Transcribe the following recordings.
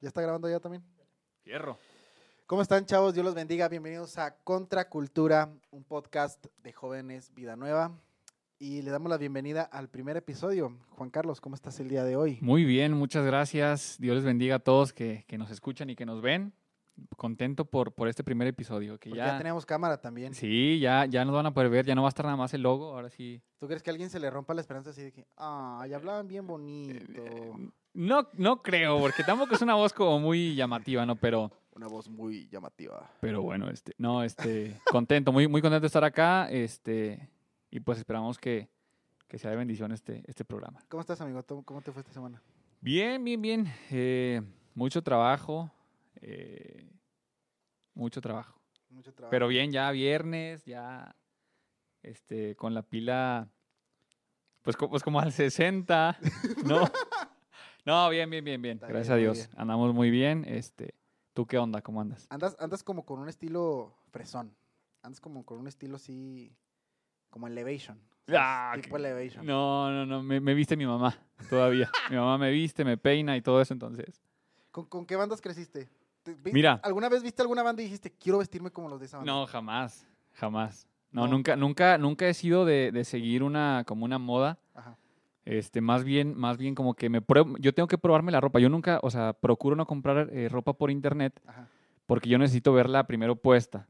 ¿Ya está grabando ya también? Fierro. ¿Cómo están, chavos? Dios los bendiga. Bienvenidos a Contracultura, un podcast de jóvenes Vida Nueva. Y le damos la bienvenida al primer episodio. Juan Carlos, ¿cómo estás el día de hoy? Muy bien, muchas gracias. Dios les bendiga a todos que, que nos escuchan y que nos ven. Contento por, por este primer episodio. Que ya, ya tenemos cámara también. Sí, ya, ya nos van a poder ver, ya no va a estar nada más el logo, ahora sí. ¿Tú crees que a alguien se le rompa la esperanza así de que, ay, hablaban bien bonito? Eh, No, no creo, porque tampoco es una voz como muy llamativa, ¿no? Pero, Una voz muy llamativa. pero bueno, este, no, este, contento, muy, muy contento de estar acá, este, y pues esperamos que, que sea de bendición este, este programa. ¿Cómo estás, amigo? ¿Tú- ¿Cómo te fue esta semana? Bien, bien, bien. eh, mucho trabajo, eh, mucho trabajo. Mucho trabajo. Pero bien, ya viernes, ya este, con la pila, pues, pues como al 60, ¿no? no, bien, bien, bien, bien. Está Gracias bien, a Dios. bien. Andamos muy bien. Este, ¿Tú qué onda? ¿Cómo andas? Andas, andas como con un estilo fresón. Andas como con un estilo así, como elevation. Ah, tipo que- elevation. No, no, no, me, me viste mi mamá todavía. mi mamá me viste, me peina y todo eso, entonces. ¿Con, con qué bandas creciste? ¿Te- vi- Mira. ¿Alguna vez viste alguna banda y dijiste, quiero vestirme como los de esa banda? No, jamás, jamás. No, No. nunca, nunca, nunca he sido de, de seguir una, como una moda. Ajá. Este, más bien, más bien como que me pruebo, yo tengo que probarme la ropa. Yo nunca, o sea, procuro no comprar eh, ropa por internet Ajá. porque yo necesito verla primero puesta.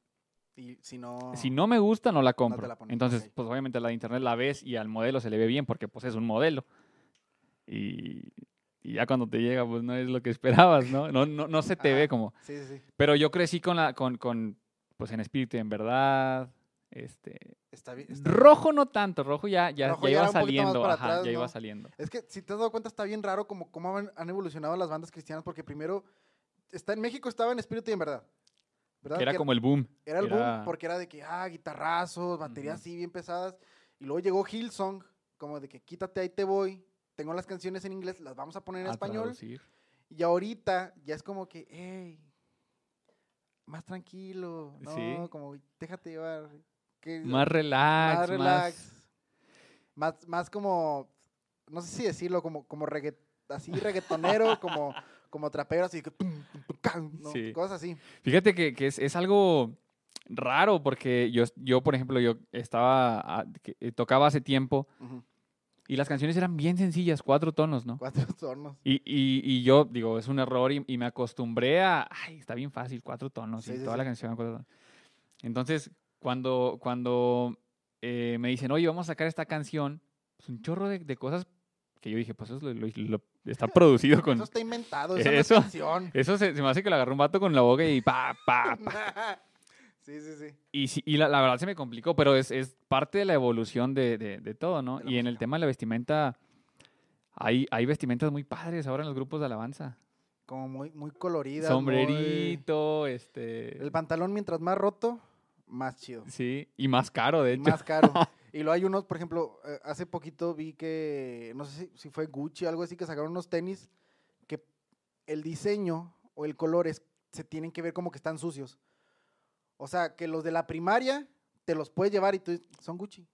Y si no... Si no me gusta, no la compro. la pones, Entonces, pues obviamente la de internet la ves y al modelo se le ve bien porque pues es un modelo. Y, y ya cuando te llega, pues no es lo que esperabas, ¿no? No, no, no se te Ajá. ve como. Sí, sí, sí. Pero yo crecí con la, con, con, pues en espíritu y en verdad. Este, Está bien. está bien. rojo no tanto, rojo ya, ya, Rojo ya iba saliendo, ajá, atrás, ya iba saliendo. Es que si te has dado cuenta está bien raro como cómo han, han evolucionado las bandas cristianas porque primero está en México estaba en espíritu y en verdad. ¿verdad? Que era Que como el boom. era el boom porque era de que ah guitarrazos, baterías así bien pesadas y luego llegó Hillsong como de que quítate ahí te voy. Tengo las canciones en inglés, las vamos a poner en a español. traducir. Y ahorita ya es como que, hey, más tranquilo, ¿no? Sí. Como, déjate llevar. Que- Más relax, más relax. Más, más como, no sé si decirlo, como, como regga- así reggaetonero, como, como trapero, así ¿no? Sí. cosas así. Fíjate que, que es, es algo raro porque yo, yo, por ejemplo, yo estaba, ah, eh, tocaba hace tiempo y las canciones eran bien sencillas, cuatro tonos, ¿no? Cuatro tornos. Y, y, y yo digo, es un error y, y me acostumbré a, ay, está bien fácil, cuatro tonos Sí, y sí, toda sí. la canción. cuatro tonos. Entonces, cuando, cuando eh, me dicen, oye, vamos a sacar esta canción, pues un chorro de, de cosas que yo dije, pues eso es lo- lo- lo- está producido con... Eso está inventado, eso, no es canción. Eso se, se me hace que lo agarró un vato con la boca y pa, pa, pa. sí, sí, sí. Y, sí- y la, la verdad se me complicó, pero es, es parte de la evolución de, de- de todo, ¿no? Y en el tema de la vestimenta, hay, hay vestimentas muy padres ahora en los grupos de alabanza. Como muy, muy colorida. Sombrerito, este... El pantalón mientras más roto, más chido. Sí, y más caro, de y hecho. más caro. y luego hay unos, por ejemplo, eh, hace poquito vi que, no sé si, si fue Gucci o algo así, que sacaron unos tenis que el diseño o el color es, se tienen que ver como que están sucios. O sea, que los de la primaria te los puedes llevar y tú son Gucci.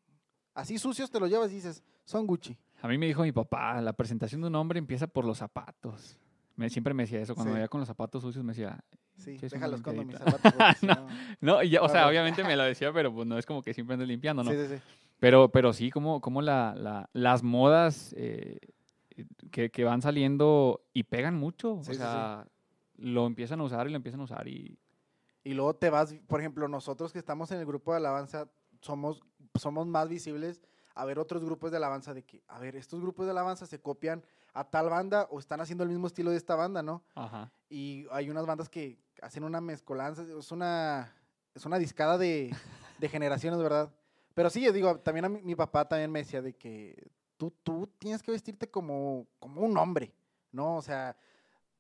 Así sucios te los llevas y dices, son Gucci. A mí me dijo mi papá, la presentación de un hombre empieza por los zapatos. Me, siempre me decía eso, cuando Sí. me veía con los zapatos sucios me decía, Sí, Sí, déjalos cuando mis zapatos. No. no- no, y ya, o sea, obviamente me lo decía, pero pues no es como que siempre ando limpiando, ¿no? Sí, sí, sí. Pero, pero sí, como, como la, la- las modas eh, que, que van saliendo y pegan mucho. Sí, o sí. sea, lo empiezan a usar y lo empiezan a usar y... Y luego te vas, por ejemplo, nosotros que estamos en el grupo de alabanza, somos, somos más visibles a ver otros grupos de alabanza de que, a ver, estos grupos de alabanza se copian a tal banda o están haciendo el mismo estilo de esta banda, ¿no? Ajá. Y hay unas bandas que hacen una mezcolanza, es una, es una discada de, de generaciones, ¿verdad? Pero sí, yo digo, también a mi, mi papá también me decía de que tú, tú tienes que vestirte como, como un hombre, ¿no? O sea,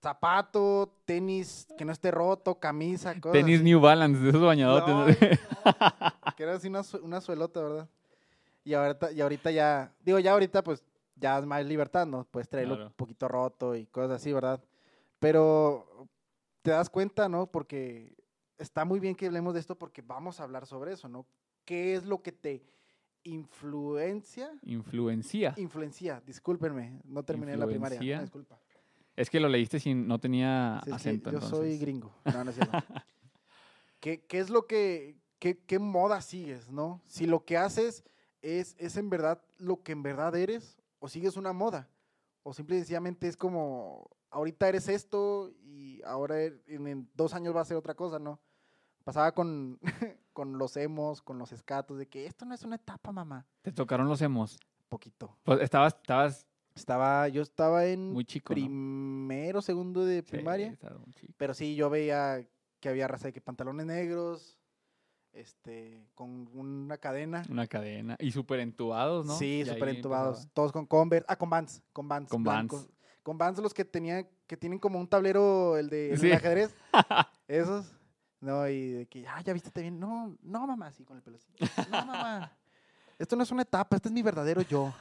zapato, tenis que no esté roto, camisa, cosas Tenis así. New Balance, de esos bañadotes. ¿no? No, que era así una, una suelota, ¿verdad? Y ahorita, y ahorita ya, digo, ya ahorita pues ya es más libertad, ¿no? Puedes traerlo Claro. un poquito roto y cosas así, ¿verdad? Pero te das cuenta, ¿no? Porque está muy bien que hablemos de esto porque vamos a hablar sobre eso, ¿no? ¿Qué es lo que te influencia? Influencia. Influencia, discúlpenme, no terminé la primaria, disculpa. Es que lo leíste sin, no tenía Sí, acento. yo soy gringo. No, no es cierto. ¿Qué, qué es lo que, qué, qué moda sigues, no? Si lo que haces es, es en verdad lo que en verdad eres, o sigues una moda, o simple y sencillamente es como, ahorita eres esto y ahora er- en, en dos años va a ser otra cosa, ¿no? Pasaba con, con los emos, con los escatos, de que esto no es una etapa, mamá. Te tocaron los emos. Poquito. Pues estabas, estabas Estaba, yo estaba en muy chico, ¿no? primero, segundo de Sí, primaria. estabas muy chico. Pero sí, yo veía que había raza de que pantalones negros, este, con una cadena. Una cadena. Y súper entubados, ¿no? Sí, súper entubados. Todos con Converse. Ah, con Vans. Con Vans. Con. Vans. Con Vans los que tenían, que tienen como un tablero, el de el ajedrez. Esos. No, y de que, ah, ya viste bien. No, no, mamá, sí, con el pelo así. No, mamá. Esto no es una etapa, este es mi verdadero yo.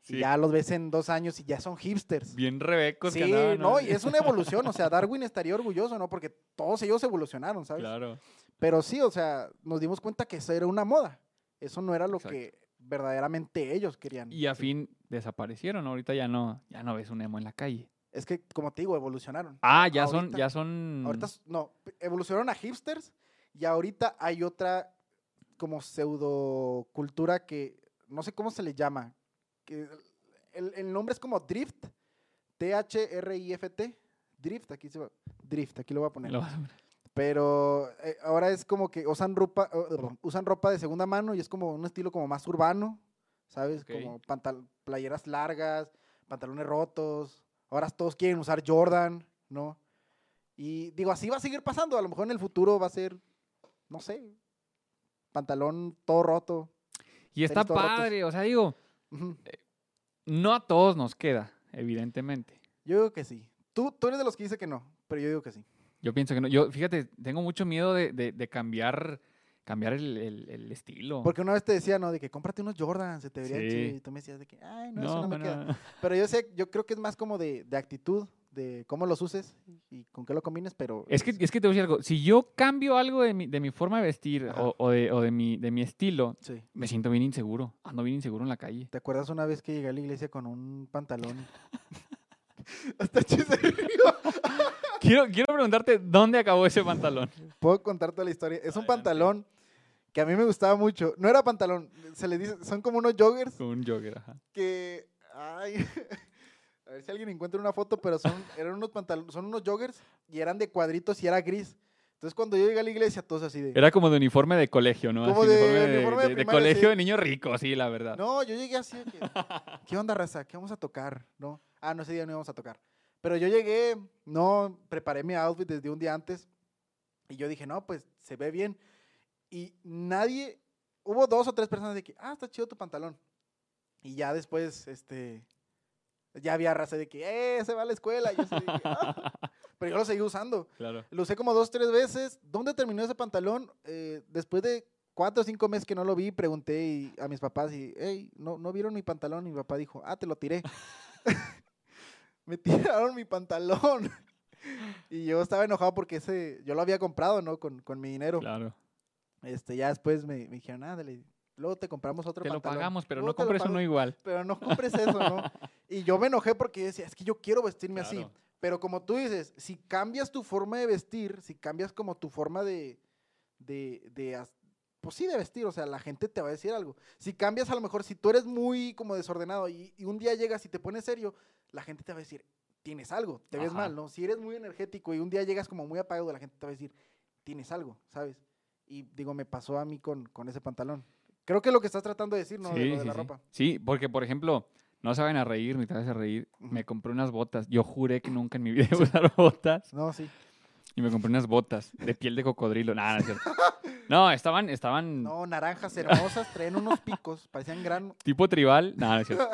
Sí. Y ya los ves en dos años y ya son hipsters. Bien rebecos Sí, que andaban, no, y es una evolución, o sea, Darwin estaría orgulloso, ¿no? Porque todos ellos evolucionaron, ¿sabes? Claro. Pero sí, o sea, nos dimos cuenta que eso era una moda. Eso no era lo Exacto. que verdaderamente ellos querían. Y a Sí. fin desaparecieron. Ahorita ya no, ya no ves un emo en la calle. Es que, como te digo, evolucionaron. Ah, ya son, ya son. Ahorita, no, evolucionaron a hipsters y ahorita hay otra como pseudo cultura que no sé cómo se le llama. Que el, el nombre es como drift, T-H-R-I-F-T. Drift, aquí se va. Drift, aquí lo voy a poner. Lo vas a ver. Pero eh, ahora es como que usan ropa, uh, usan ropa de segunda mano y es como un estilo como más urbano, ¿sabes? Como pantal playeras largas, pantalones rotos. Ahora todos quieren usar Jordan, ¿no? Y digo, así va a seguir pasando. A lo mejor en el futuro va a ser, no sé, pantalón todo roto. Y está rotos. padre. O sea, digo, Ujú. no a todos nos queda, evidentemente. Yo digo que sí. Tú, tú eres de los que dice que no, pero yo digo que sí. Yo pienso que no. Yo, fíjate, tengo mucho miedo de, de- de cambiar, cambiar el, el- el estilo. Porque una vez te decía, ¿no? De que cómprate unos Jordan, se te verían Sí. chidos. Y tú me decías de que, ay, no, eso no, me queda. Pero yo sé, yo creo que es más como de, de actitud, de cómo los uses y con qué lo combines, pero... Es que, es que te voy a decir algo. Si yo cambio algo de mi, de mi forma de vestir o, o de, o de mi, de mi estilo, Sí. me siento bien inseguro. Ando bien inseguro en la calle. ¿Te acuerdas una vez que llegué a la iglesia con un pantalón? Hasta se rió. Quiero, quiero preguntarte, ¿dónde acabó ese pantalón? Puedo contar toda la historia. Es un Adelante. pantalón que a mí me gustaba mucho. No era pantalón, se le dice, son como unos joggers un jogger, ajá. que... Ay, a ver si alguien encuentra una foto, pero son, eran unos pantalones, son unos joggers y eran de cuadritos y era gris. Entonces cuando yo llegué a la iglesia, todos así de... Era como de uniforme de colegio, ¿no? Como Así, de uniforme primaria, colegio sí. de niño rico, sí, la verdad. No, yo llegué así de que, ¿qué onda, raza? ¿Qué vamos a tocar? ¿No? Ah, no, ese día no íbamos a tocar. Pero yo llegué, no, preparé mi outfit desde un día antes y yo dije, no, pues se ve bien. Y nadie, hubo dos o tres personas de que, ah, está chido tu pantalón. Y ya después, este, ya había raza de que, eh, se va a la escuela. Yo "Ah". Pero yo lo seguí usando. Claro. Lo usé como dos, tres veces. ¿Dónde terminó ese pantalón? Eh, después de cuatro o cinco meses que no lo vi, pregunté y- a mis papás y, hey, ¿no, ¿no vieron mi pantalón? Y mi papá dijo, ah, te lo tiré. Me tiraron mi pantalón. y yo estaba enojado porque ese, yo lo había comprado, ¿no? Con, con mi dinero. Claro. Este, ya después me, me dijeron, ándale, luego te compramos otro Te lo pantalón. pagamos, pero Luego no compres uno igual. Pero no compres eso, ¿no? y yo me enojé porque decía, es que yo quiero vestirme así. Pero como tú dices, si cambias tu forma de vestir, si cambias como tu forma de, de, pues sí, de vestir, o sea, la gente te va a decir algo. Si cambias a lo mejor, si tú eres muy como desordenado y, y un día llegas y te pones serio, la gente te va a decir, tienes algo, te ves Ajá. mal, ¿no? Si eres muy energético y un día llegas como muy apagado, la gente te va a decir, tienes algo, ¿sabes? Y digo, me pasó a mí con, con ese pantalón. Creo que es lo que estás tratando de decir, ¿no? de Sí, lo de sí, la sí. ropa. Sí, porque, por ejemplo, no se van a reír ni te vas a reír. Me compré unas botas. Yo juré que nunca en mi vida iba a usar botas. No, sí. Y me compré unas botas de piel de cocodrilo. Nada, no es cierto. No, estaban, estaban No, naranjas hermosas, traen unos picos, parecían gran... tipo tribal. Nada, no es cierto.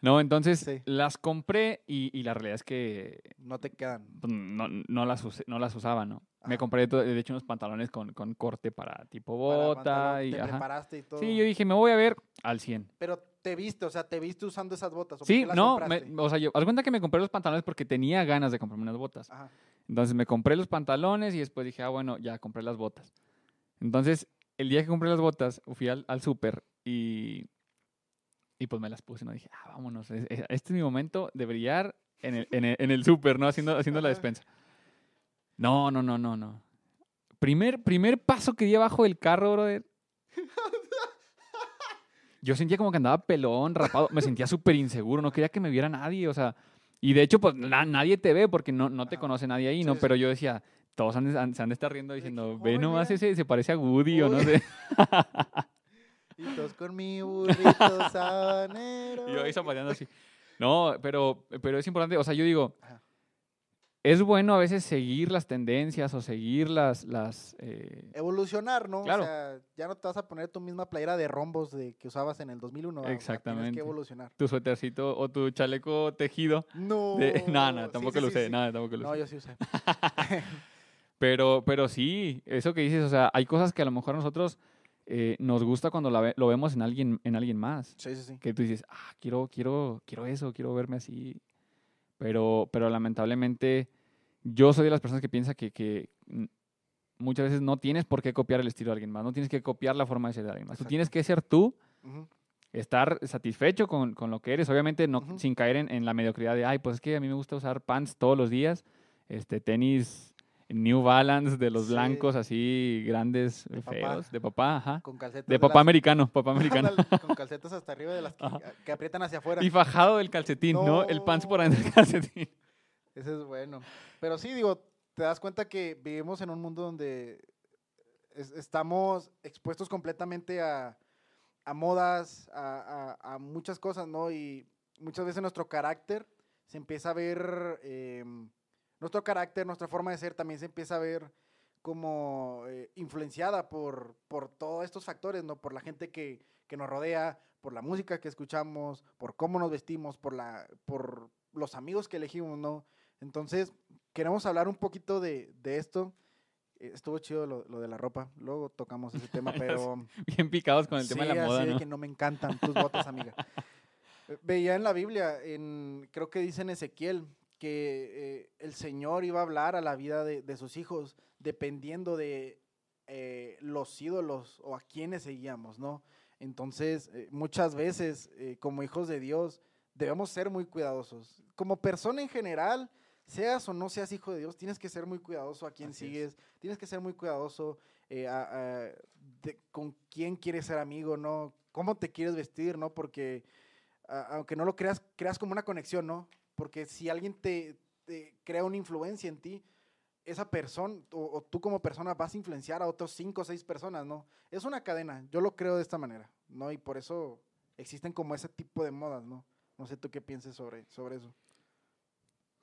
No, entonces Sí. las compré y, y la realidad es que No te quedan. pues, no, no las, usé- no las usaba, ¿no? Me Ajá. compré, de hecho, unos pantalones con, con corte para tipo bota. y, te ajá. preparaste y todo. Sí, yo dije, me voy a ver al 100. Pero te viste, o sea, te viste usando esas botas. ¿o por Sí, las no, me- o sea, yo, haz cuenta que me compré los pantalones porque tenía ganas de comprarme unas botas. Ajá. Entonces me compré los pantalones y después dije, ah, bueno, ya compré las botas. Entonces, el día que compré las botas, fui al, al súper y, y pues me las puse, ¿no? Dije, ah, vámonos, es- es- este es mi momento de brillar en el, en el, en el súper, ¿no? Haciendo, haciendo la despensa. No, no, no, no, no. Primer, primer paso que di abajo del carro, brother. Yo sentía como que andaba pelón, rapado. Me sentía súper inseguro. No quería que me viera nadie. O sea, y de hecho, pues na- nadie te ve porque no, no te conoce nadie ahí, ¿no? sí. Pero yo decía, todos han de- han- se han de estar riendo diciendo, ve "Ay, nomás mira". ese, se parece a Woody o no sé. Y todos con mi burrito sabanero. Y yo ahí zapateando así. No, pero, pero es importante, o sea, yo digo, Ajá. Es bueno a veces seguir las tendencias o seguir las... las eh, Evolucionar, ¿no? Claro. O sea, ya no te vas a poner tu misma playera de rombos de que usabas en el 2001. ¿verdad? O sea, Tienes Exactamente. que evolucionar. tu suétercito o tu chaleco tejido. No. De, no, no, tampoco sí, lo usé, sí. nada, tampoco lo No, usé. yo sí usé. Pero, pero sí, eso que dices, o sea, hay cosas que a lo mejor a nosotros eh, nos gusta cuando la ve- lo vemos en alguien, en alguien más. Sí, sí, sí. Que tú dices, ah, quiero, quiero, quiero eso, quiero verme así. Pero, pero lamentablemente, yo soy de las personas que piensa que, que muchas veces no tienes por qué copiar el estilo de alguien más, no tienes que copiar la forma de ser de alguien más. Tú tienes que ser tú, estar satisfecho con, con lo que eres, obviamente no, sin caer en, en la mediocridad de, ay, pues es que a mí me gusta usar pants todos los días, este, tenis New Balance de los Sí. blancos así grandes, De papá. feos, de papá, ajá. Con calcetas. De papá las- americano, papá americano. Con calcetas hasta arriba de las que, que aprietan hacia afuera. Y fajado del calcetín, ¿no? El pants por adentro del calcetín. Ese es bueno. Pero sí, digo, te das cuenta que vivimos en un mundo donde es- estamos expuestos completamente a, a modas, a, a- a muchas cosas, ¿no? Y muchas veces nuestro carácter se empieza a ver, eh, nuestro carácter, nuestra forma de ser también se empieza a ver como eh, influenciada por, por todos estos factores, ¿no? Por la gente que, que nos rodea, por la música que escuchamos, por cómo nos vestimos, por, la, por los amigos que elegimos, ¿no? Entonces, queremos hablar un poquito de, de esto. Eh, Estuvo chido lo, lo de la ropa. Luego tocamos ese tema, pero... Bien picados con el tema de Sí, la moda, así de ¿no? que no me encantan tus botas, amiga. Veía en la Biblia, en, creo que dice en Ezequiel, que eh, el Señor iba a hablar a la vida de, de sus hijos dependiendo de eh, los ídolos o a quienes seguíamos, ¿no? Entonces, eh, muchas veces, como hijos de Dios, debemos ser muy cuidadosos. Como persona en general, seas o no seas hijo de Dios, tienes que ser muy cuidadoso a quién Así es. sigues, tienes que ser muy cuidadoso a- a- de con quién quieres ser amigo, ¿no? Cómo te quieres vestir, ¿no? Porque a- aunque no lo creas, creas como una conexión, ¿no? Porque si alguien te, te crea una influencia en ti, esa persona o, o tú como persona vas a influenciar a otros cinco o seis personas, ¿no? Es una cadena, yo lo creo de esta manera, ¿no? Y por eso existen como ese tipo de modas, ¿no? No sé tú qué pienses sobre, sobre eso.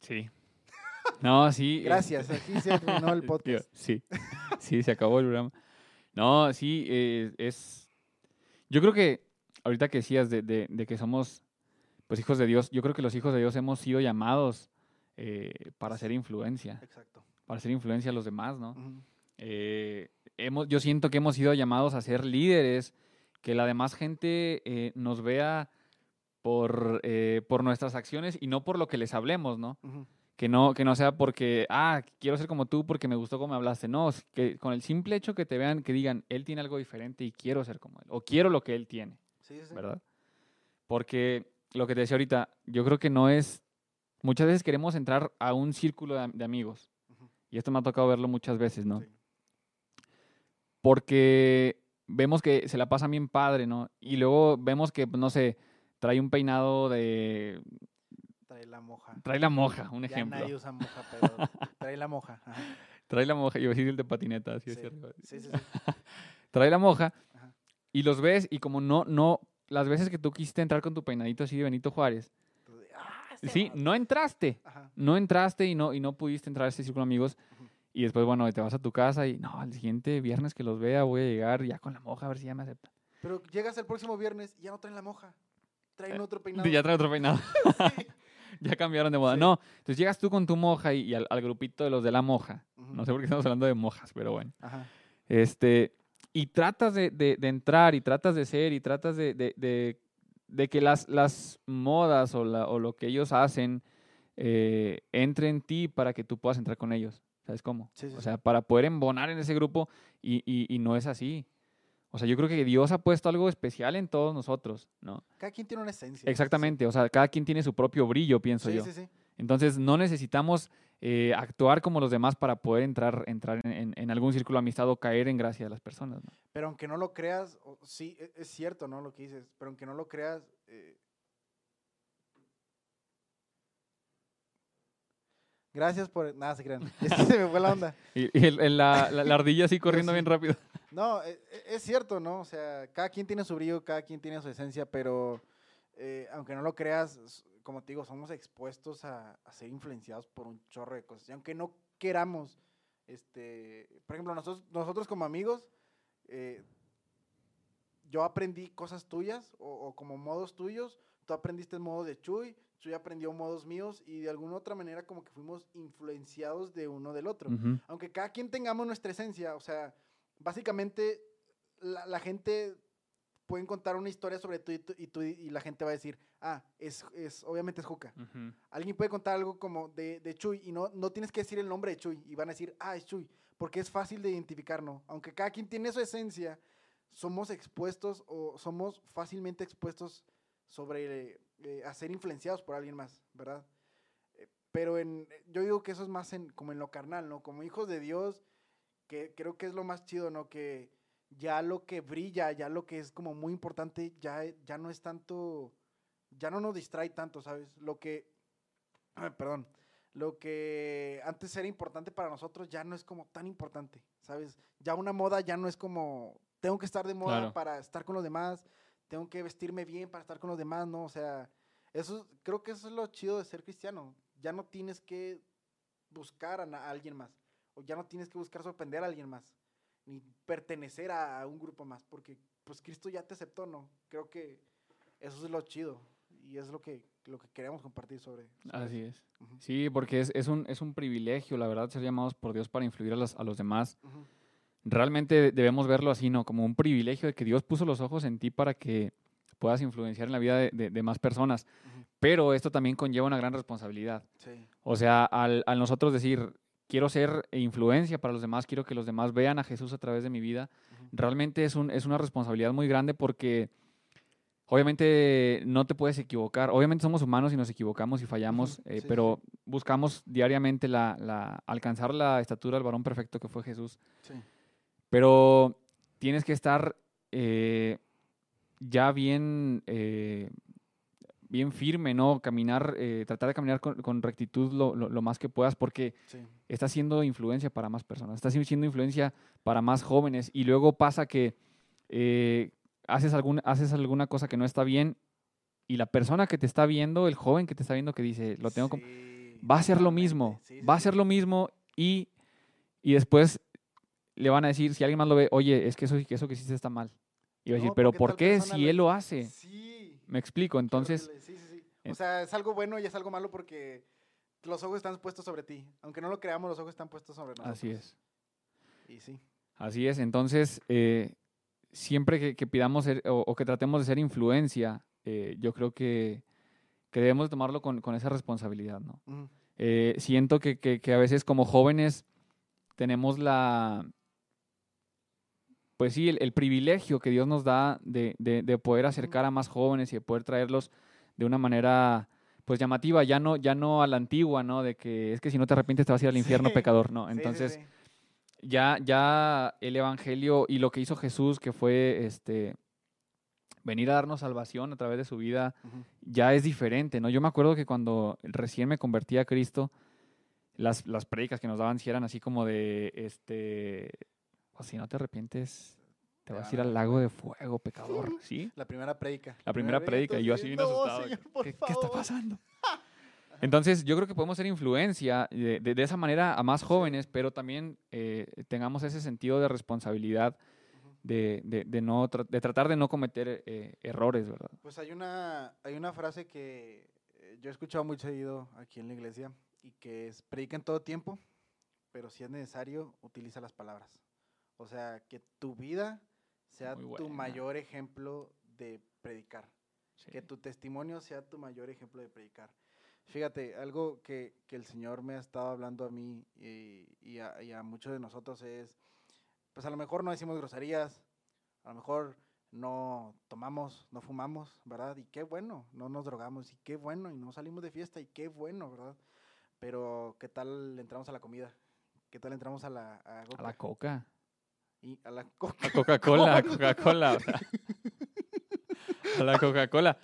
Sí. No, sí. Gracias, este, aquí se terminó el podcast. Sí, sí, se acabó el programa. No, sí, eh, es... Yo creo que, ahorita que decías de, de- de que somos, pues, hijos de Dios, yo creo que los hijos de Dios hemos sido llamados eh, para hacer influencia, Exacto. para hacer influencia a los demás, ¿no? Eh, hemos, yo siento que hemos sido llamados a ser líderes, que la demás gente eh, nos vea por, por nuestras acciones y no por lo que les hablemos, ¿no? Que no, que no sea porque, ah, quiero ser como tú porque me gustó cómo hablaste. No, que con el simple hecho que te vean, que digan, él tiene algo diferente y quiero ser como él, o quiero lo que él tiene, Sí, sí, sí. ¿verdad? Porque lo que te decía ahorita, yo creo que no es, muchas veces queremos entrar a un círculo de, am- de amigos, y esto me ha tocado verlo muchas veces, ¿no? Sí. Porque vemos que se la pasa bien padre, ¿no? Y luego vemos que, no sé, trae un peinado de... Trae la moja. Trae la moja, un Ya ejemplo. nadie usa moja, pero trae la moja. Ajá. Trae la moja, yo decir el de patineta, así Sí, hacia arriba. sí, sí, sí. trae la moja Ajá. y los ves y como no, no, las veces que tú quisiste entrar con tu peinadito así de Benito Juárez, ah, este sí, no entraste, Ajá. no entraste y no, y no pudiste entrar a ese círculo de amigos y después, bueno, te vas a tu casa y no, al siguiente viernes que los vea voy a llegar ya con la moja a ver si ya me aceptan. Pero llegas el próximo viernes y ya no traen la moja. Traen otro peinado. Ya trae otro peinado, Sí. ya cambiaron de moda. Sí. No, entonces llegas tú con tu moja y, y al, al grupito de los de la moja, no sé por qué estamos hablando de mojas, pero bueno. Ajá. Este, y tratas de, de- de entrar y tratas de ser y tratas de, de- que las, las modas o, la- o lo que ellos hacen eh, entre en ti para que tú puedas entrar con ellos. ¿Sabes cómo? Sí, sí, o sí. sea, para poder embonar en ese grupo y, y- y no es así. O sea, yo creo que Dios ha puesto algo especial en todos nosotros, ¿no? Cada quien tiene una esencia. Exactamente, o sea, cada quien tiene su propio brillo, pienso yo. Entonces no necesitamos eh, actuar como los demás para poder entrar, entrar en, en algún círculo de amistad o caer en gracia de las personas. ¿no? Pero aunque no lo creas, sí, e- es cierto, ¿no? Lo que dices, pero aunque no lo creas, eh, gracias por... Nada, se crean. Es que se me fue la onda. Y, y el- el- la, la- la ardilla así corriendo sí. bien rápido. No, e- e- es cierto, ¿no? O sea, cada quien tiene su brillo, cada quien tiene su esencia, pero eh, aunque no lo creas, como te digo, somos expuestos a, a ser influenciados por un chorro de cosas. Y aunque no queramos, este, por ejemplo, nosotros, nosotros como amigos, eh, yo aprendí cosas tuyas o, o como modos tuyos, tú aprendiste modos de Chuy, Chuy aprendió modos míos y de alguna otra manera como que fuimos influenciados de uno del otro Ujú. aunque cada quien tengamos nuestra esencia, o sea, básicamente la, la gente puede contar una historia sobre tú y, tú- y, tú y la gente va a decir, ah, es, es obviamente es Juca. Alguien puede contar algo como de, de Chuy y no, no tienes que decir el nombre de Chuy y van a decir, ah, es Chuy, porque es fácil de identificar, ¿no? Aunque cada quien tiene su esencia, somos expuestos o somos fácilmente expuestos sobre eh, a ser influenciados por alguien más, ¿verdad? Eh, Pero en, yo digo que eso es más en, como en lo carnal, ¿no? Como hijos de Dios, que creo que es lo más chido, ¿no? Que ya lo que brilla, ya lo que es como muy importante, ya, ya no es tanto, ya no nos distrae tanto, ¿sabes? Lo que, perdón, lo que antes era importante para nosotros ya no es como tan importante, ¿sabes? Ya una moda ya no es como, tengo que estar de moda Claro. para estar con los demás, tengo que vestirme bien para estar con los demás, ¿no? O sea, eso, creo que eso es lo chido de ser cristiano. Ya no tienes que buscar a, alguien más, o ya no tienes que buscar sorprender a alguien más, ni pertenecer a, a un grupo más, porque pues Cristo ya te aceptó, ¿no? Creo que eso es lo chido y es lo que, lo que queremos compartir sobre. sobre Así eso. es. Ujú, Sí, porque es, es, un, es un privilegio, la verdad, ser llamados por Dios para influir a los, a los demás. ujú. Realmente debemos verlo así, ¿no? Como un privilegio de que Dios puso los ojos en ti para que puedas influenciar en la vida de, de- de más personas. Ujú. Pero esto también conlleva una gran responsabilidad. Sí. O sea, al, al nosotros decir, quiero ser influencia para los demás, quiero que los demás vean a Jesús a través de mi vida, Ujú. realmente es, un, es una responsabilidad muy grande porque obviamente no te puedes equivocar. Obviamente somos humanos y nos equivocamos y fallamos, eh, sí, pero buscamos diariamente la, la- alcanzar la estatura del varón perfecto que fue Jesús. Sí. Pero tienes que estar eh, ya bien, eh, bien firme, ¿no? Caminar, eh, tratar de caminar con, con rectitud lo, lo- lo más que puedas, porque Sí. estás siendo influencia para más personas, estás siendo influencia para más jóvenes, y luego pasa que eh, haces, algún, haces alguna cosa que no está bien, y la persona que te está viendo, el joven que te está viendo, que dice, lo tengo como va a ser lo mismo, Sí, sí, va a ser lo mismo y, y después le van a decir, si alguien más lo ve, oye, es que eso, que eso que hiciste está mal. Y va a decir, No, pero ¿por qué si él lo hace? Sí. Me explico, entonces. Sí, sí, sí. en- O sea, es algo bueno y es algo malo porque los ojos están puestos sobre ti. Aunque no lo creamos, los ojos están puestos sobre nosotros. así es, Y sí. así es. Entonces, eh, siempre que, que pidamos ser- o, o que tratemos de ser influencia, eh, yo creo que, que debemos de tomarlo con, con esa responsabilidad, ¿no? Eh, siento que, que- a veces como jóvenes tenemos la, pues sí, el, el privilegio que Dios nos da de, de- de poder acercar a más jóvenes y de poder traerlos de una manera pues llamativa, ya no, ya no a la antigua, ¿no? De que es que si no te arrepientes te vas a ir al infierno Sí. pecador, ¿no? Sí, Entonces, sí. Ya, ya el evangelio y lo que hizo Jesús, que fue este venir a darnos salvación a través de su vida, ya es diferente, ¿no? Yo me acuerdo que cuando recién me convertí a Cristo, las, las prédicas que nos daban eran así como de, este, o si no te arrepientes, te vas a ir al lago de fuego, pecador, ¿sí? La primera predica. La primera prédica, y yo así bien no, asustado. Señor, ¿qué- por ¿Qué, qué está pasando? Entonces, yo creo que podemos ser influencia de, de- de esa manera a más jóvenes, pero también eh, tengamos ese sentido de responsabilidad de, de- no, tra- de tratar de no cometer eh, errores, ¿verdad? Pues hay una, hay una frase que eh, yo he escuchado muy seguido aquí en la iglesia y que es predica en todo tiempo, pero si es necesario, utiliza las palabras. O sea, que tu vida sea tu mayor ejemplo de predicar. Sí. Que tu testimonio sea tu mayor ejemplo de predicar. Fíjate, algo que, que el Señor me ha estado hablando a mí y, y a, y a muchos de nosotros es, pues a lo mejor no decimos groserías, a lo mejor no tomamos, no fumamos, ¿verdad? Y qué bueno, no nos drogamos, y qué bueno, y no salimos de fiesta, y qué bueno, ¿verdad? Pero, ¿qué tal entramos a la comida? ¿Qué tal entramos a la, a, A la coca. y a la coca? A Coca-Cola, a Coca-Cola. a la Coca-Cola.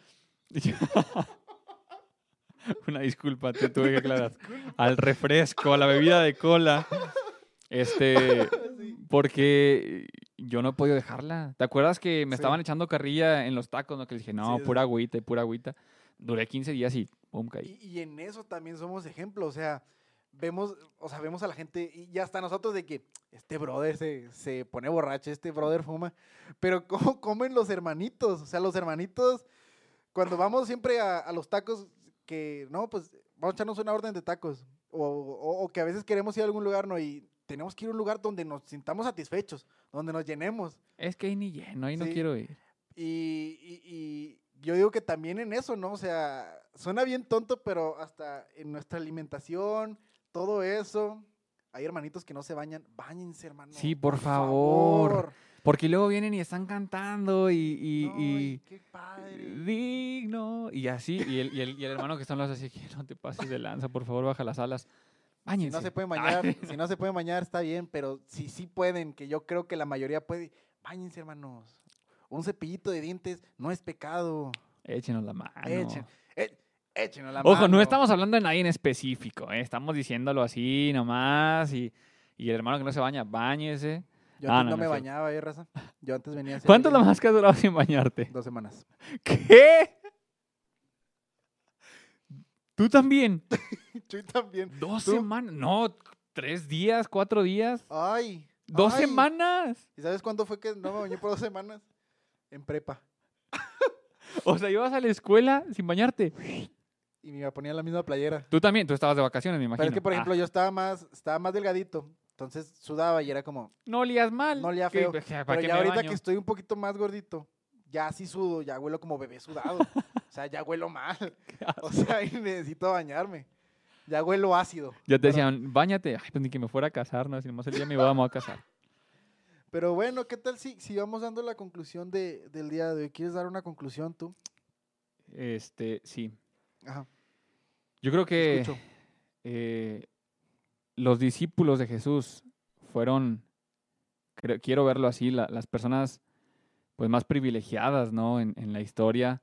Una disculpa, te tuve que aclarar. Al refresco, a la bebida de cola. Este, porque yo no he podido dejarla. ¿Te acuerdas que me Sí. estaban echando carrilla en los tacos? ¿no? Que les dije, no, sí. pura agüita y pura agüita. Duré 15 días y pum, caí. Y, y en eso también somos ejemplo, o sea, vemos, o sea, vemos a la gente y ya hasta nosotros de que este brother se, se pone borracho, este brother fuma, pero ¿cómo comen los hermanitos? O sea, los hermanitos, cuando vamos siempre a, a los tacos, que no, pues vamos a echarnos una orden de tacos, o, o- o que a veces queremos ir a algún lugar, ¿no? Y tenemos que ir a un lugar donde nos sintamos satisfechos, donde nos llenemos. Es que ahí ni lleno, ahí no quiero ir. Y, y- y yo digo que también en eso, ¿no? O sea, suena bien tonto, pero hasta en nuestra alimentación, todo eso, hay hermanitos que no se bañan. Báñense, hermano. Sí, por favor. favor. Porque luego vienen y están cantando y, y- y- qué padre. digno. Y así, y el, y el- y el hermano que está en los así, que no te pases de lanza, por favor, baja las alas. Si Báñense. no se pueden bañar, si no se pueden bañar, está bien, pero si sí pueden, que yo creo que la mayoría puede, báñense, hermanos. Un cepillito de dientes no es pecado. Échenos la mano. Echen, e- échenos la Ojo, no mano. estamos hablando de nadie en específico, ¿eh? estamos diciéndolo así nomás. Y, y el hermano que no se baña, bañese. Yo Ah, antes no, me bañaba, ¿eh, raza? Yo antes venía a hacer ¿Cuánto es lo más que has durado sin bañarte? Dos semanas. ¿Qué? ¿Tú también? Yo también. ¿Dos ¿Tú? semanas? No, tres días, cuatro días. Ay. ¿Dos ay. semanas? ¿Y sabes cuándo fue que no me bañé por dos semanas? En prepa. O sea, ibas a la escuela sin bañarte. Y me ponía la misma playera. Tú también, tú estabas de vacaciones, me imagino. Pero es que, por Ah, ejemplo, yo estaba más, estaba más delgadito. Entonces sudaba y era como. no olías mal. No olía ¿Qué- feo, o sea, ¿para Pero qué ya me ahorita baño? que estoy un poquito más gordito, ya sí sudo, ya huelo como bebé sudado. o sea, ya huelo mal. O sea, y necesito bañarme. Ya huelo ácido. Ya te Pero- decían, bañate. Ay, pues ni que me fuera a casar, ¿no? Si nomás el día me vamos a casar. Pero bueno, ¿qué tal si, si vamos dando la conclusión de, del día de hoy? ¿Quieres dar una conclusión tú? Este, sí. Ajá. Yo creo que escucho. eh, los discípulos de Jesús fueron, creo- quiero verlo así, la- las personas pues más privilegiadas, ¿no? En, en la historia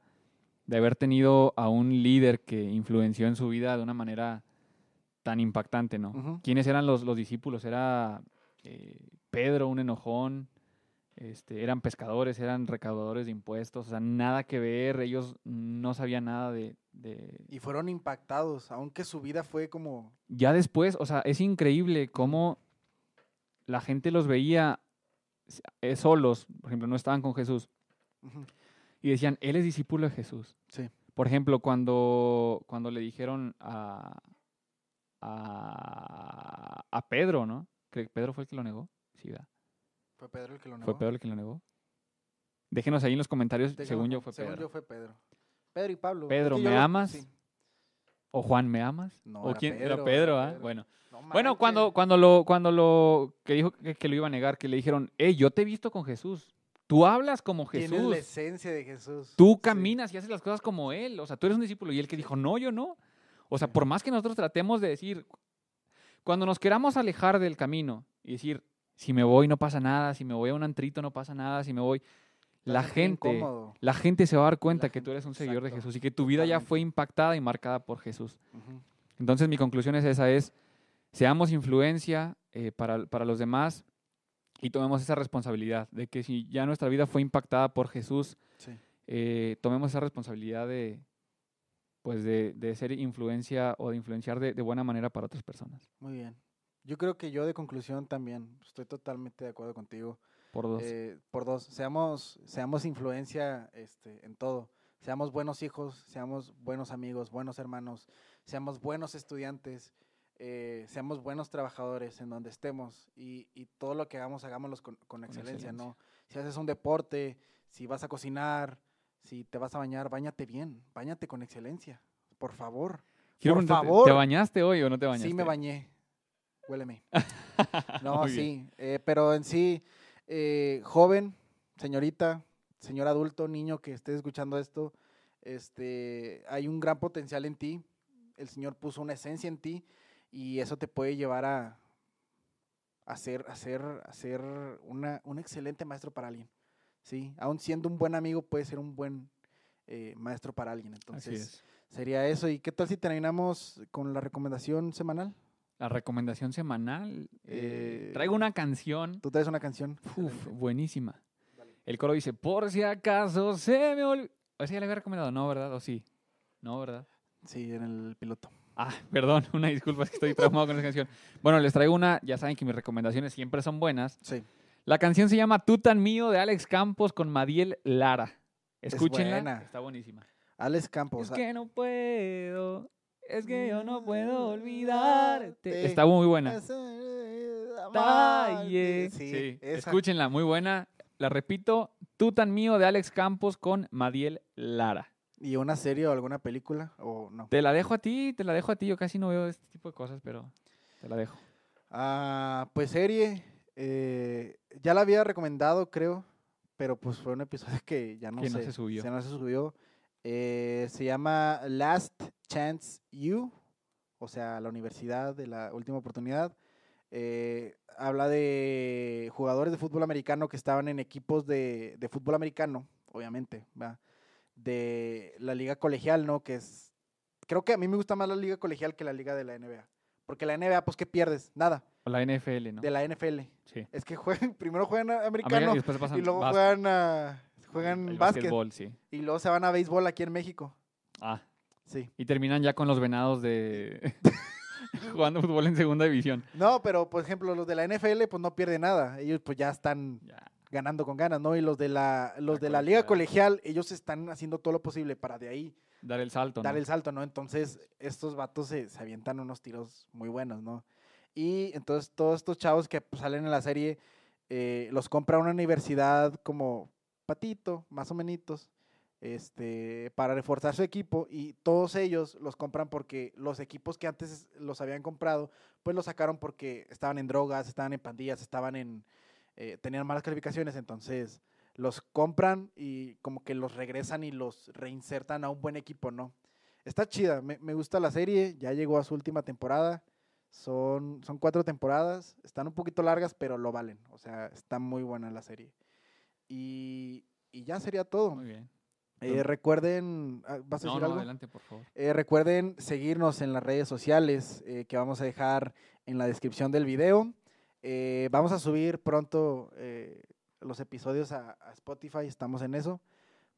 de haber tenido a un líder que influenció en su vida de una manera tan impactante, ¿no? ¿Quiénes eran los, los discípulos? Era eh, Pedro, un enojón, este, eran pescadores, eran recaudadores de impuestos, o sea, nada que ver, ellos no sabían nada de- de, Y fueron impactados, aunque su vida fue como... ya después, o sea, es increíble cómo la gente los veía eh, solos, por ejemplo, no estaban con Jesús, y decían, Él es discípulo de Jesús. Sí. Por ejemplo, cuando, cuando le dijeron a, a, a Pedro, ¿no? Creo que Pedro fue el que lo negó. Sí, ¿verdad? Fue Pedro el que lo negó. ¿Fue Pedro el que lo negó? Déjenos ahí en los comentarios, según yo fue según Pedro. yo fue Pedro. Pedro y Pablo. Pedro, yo ¿me amas? sí. ¿O Juan, ¿me amas? No, ¿O era quién? Pedro, era Pedro, era ¿ah? Bueno. No Bueno, cuando, cuando lo, cuando lo, que dijo que, que lo iba a negar, que le dijeron, hey, yo te he visto con Jesús. Tú hablas como Tienes Jesús. la esencia de Jesús. Tú Sí. caminas y haces las cosas como Él. O sea, tú eres un discípulo. Y él que dijo, no, yo no. O sea, por más que nosotros tratemos de decir, cuando nos queramos alejar del camino y decir, si me voy no pasa nada, si me voy a un antrito no pasa nada, si me voy, la gente, la gente se va a dar cuenta que gente- tú eres un seguidor de Jesús y que tu vida ya fue impactada y marcada por Jesús. Entonces mi conclusión es esa, es seamos influencia eh, para, para los demás y tomemos esa responsabilidad de que si ya nuestra vida fue impactada por Jesús, Sí. eh, tomemos esa responsabilidad de, pues de, de ser influencia o de influenciar de, de buena manera para otras personas. Muy bien. Yo creo que yo de conclusión también estoy totalmente de acuerdo contigo. Por dos. Eh, por dos, seamos, seamos influencia este, en todo. Seamos buenos hijos, seamos buenos amigos, buenos hermanos, seamos buenos estudiantes, eh, seamos buenos trabajadores en donde estemos y, y todo lo que hagamos, hagámoslo con, con excelencia, excelencia. ¿no? Si haces un deporte, si vas a cocinar, si te vas a bañar, bañate bien, bañate con excelencia, por favor. Quiero por favor. ¿te bañaste hoy o no te bañaste? Sí me bañé, huéleme. No, sí, eh, pero en sí, eh, joven, señorita, señor adulto, niño que estés escuchando esto, este, hay un gran potencial en ti. El Señor puso una esencia en ti Y eso te puede llevar a, a ser, a ser, a ser una, un excelente maestro para alguien. ¿sí? Aún siendo un buen amigo, puede ser un buen eh, maestro para alguien. Entonces, es. sería eso. ¿Y qué tal si terminamos con la recomendación semanal? La recomendación semanal. eh, Eh, traigo una canción. Tú traes una canción. Uf, buenísima. Dale. El coro dice, por si acaso se me olvidó. Ese ya le había recomendado, ¿no, verdad? ¿O sí? No, ¿verdad? Sí, en el piloto. Ah, perdón, una disculpa, es que estoy traumado con esa canción. Bueno, les traigo una, ya saben que mis recomendaciones siempre son buenas. Sí. La canción se llama Tú tan mío de Alex Campos con Madiel Lara. Escúchenla, buena. está buenísima. Alex Campos. es que no puedo, es que yo no puedo Olvidarte. olvidarte. Está muy buena. Talle. Sí, escúchenla, muy buena. La repito, Tú tan mío de Alex Campos con Madiel Lara. ¿Y una serie o alguna película? ¿O no? Te la dejo a ti, te la dejo a ti. Yo casi no veo este tipo de cosas, pero te la dejo. Ah, pues serie. eh, ya la había recomendado, creo. Pero pues fue un episodio que ya no Que no sé, se subió. ya no se subió. Eh, se llama Last Chance You. O sea, la universidad de la última oportunidad. Eh, habla de jugadores de fútbol americano que estaban en equipos de, de fútbol americano, obviamente, ¿va? de la liga colegial, ¿no? Que es, creo que a mí me gusta más la liga colegial que la liga de la NBA. Porque la NBA, pues, ¿qué pierdes? Nada, O la NFL, ¿no? de la NFL. Sí. Es que juegan, primero juegan a América americano y luego juegan, a, juegan el básquet. básquetbol, sí. Y luego se van a béisbol aquí en México. Ah, Sí. y terminan ya con los venados de jugando fútbol en segunda división. No, pero por ejemplo, los de la NFL pues no pierden nada. Ellos pues ya están Ya. ganando con ganas, ¿no? Y los de la los La de la liga colegial. ellos están haciendo todo lo posible para de ahí Dar el salto, dar ¿no? el salto, ¿no? Entonces, estos vatos se, se avientan unos tiros muy buenos, ¿no? Y entonces todos estos chavos que pues, salen en la serie eh, los compra una universidad como patito, más o menos, este, para reforzar su equipo y todos ellos los compran porque los equipos que antes los habían comprado, pues los sacaron porque estaban en drogas, estaban en pandillas, estaban en, eh, tenían malas calificaciones, entonces los compran y como que los regresan y los reinsertan a un buen equipo, ¿no? Está chida, me, me gusta la serie, ya llegó a su última temporada, son, son cuatro temporadas, están un poquito largas, pero lo valen, o sea, está muy buena la serie. Y, y ya sería todo. Muy bien. Eh, recuerden, ah, ¿vas a No, decir no, algo? adelante, por favor. Eh, recuerden seguirnos en las redes sociales eh, que vamos a dejar en la descripción del video. Vamos a subir pronto los episodios a, a Spotify, estamos en eso,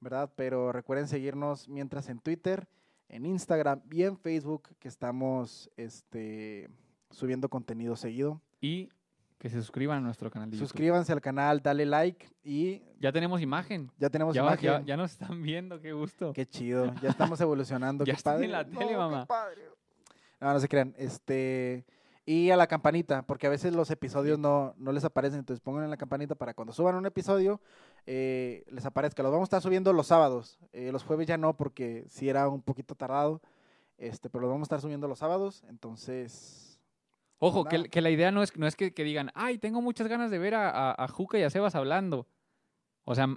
¿verdad? Pero recuerden seguirnos mientras en Twitter, en Instagram y en Facebook que estamos este, subiendo contenido seguido. Y que se suscriban a nuestro canal de YouTube. Suscríbanse al canal, dale like y Ya tenemos imagen. ya tenemos Ya, imagen. ya, ya nos están viendo, qué gusto. Qué chido, ya estamos evolucionando. Ya qué padre. en la tele, qué mamá. padre. No, no se crean. Este, y a la campanita, porque a veces los episodios no, no les aparecen, entonces pongan en la campanita para cuando suban un episodio eh, les aparezca. Los vamos a estar subiendo los sábados. Eh, los jueves ya no, porque sí era un poquito tardado. Este, pero los vamos a estar subiendo los sábados. Entonces, Ojo, que, que la idea no es, no es que, que digan, ay, tengo muchas ganas de ver a, a, a Juca y a Sebas hablando. O sea,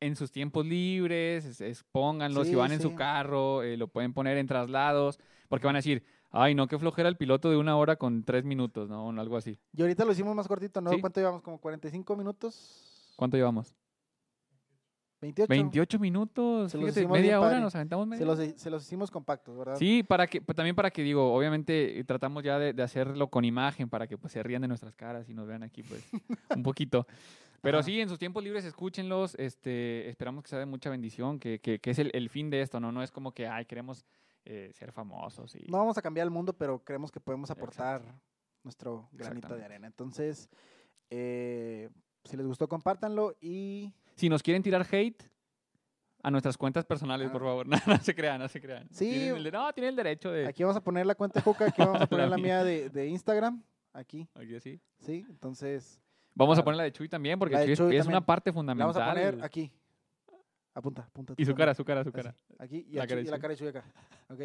en sus tiempos libres, es- es- pónganlo, si Sí, van en su sí. carro, eh, lo pueden poner en traslados, porque van a decir, ay, no, qué flojera el piloto de una hora con tres minutos, ¿no? Algo así. y ahorita lo hicimos más cortito, ¿no? Sí. ¿Cuánto llevamos? ¿Como 45 minutos? ¿Cuánto llevamos? 28. 28 minutos, Se fíjate, media hora, nos aventamos media Se los, se los hicimos compactos, ¿verdad? Sí, para que, pues, también para que digo, obviamente eh, tratamos ya de, de hacerlo con imagen para que pues se rían de nuestras caras y nos vean aquí pues un poquito. Pero Ajá. sí, en sus tiempos libres escúchenlos, este, esperamos que sea de mucha bendición, que, que, que es el, el fin de esto, ¿no? No es como que, ay, queremos eh, ser famosos y... No vamos a cambiar el mundo, pero creemos que podemos aportar nuestro granito de arena. Entonces, eh, si les gustó, compártanlo y Si nos quieren tirar hate, a nuestras cuentas personales, Ah. por favor. No, no se crean, no se crean. Sí. Tienen el de- no, tienen el derecho de... aquí vamos a poner la cuenta de Juca, aquí vamos a poner la mía de, de Instagram, aquí, Aquí así. sí, entonces Vamos a Claro. poner la de Chuy también, porque Chuy es- Chuy es, también. una parte la vamos fundamental. a poner aquí. Apunta, apunta. Y su cara, su cara, su Así, cara. Aquí y, La Chuy- y la cara de Chuy acá. Ok.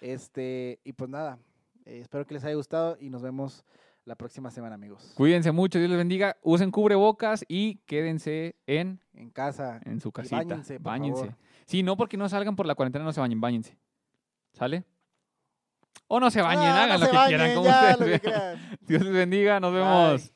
Este, y pues nada, eh, espero que les haya gustado y nos vemos la próxima semana, amigos. Cuídense mucho, Dios les bendiga. Usen cubrebocas y quédense en, En casa. en su Y casita. báñense, por Báñense. favor. Sí, no porque no salgan por la cuarentena, no se bañen, báñense. ¿Sale? O no se bañen, Ah, no hagan lo que bañen, quieran, como ya, ustedes lo que. Dios les bendiga, nos Bye. vemos.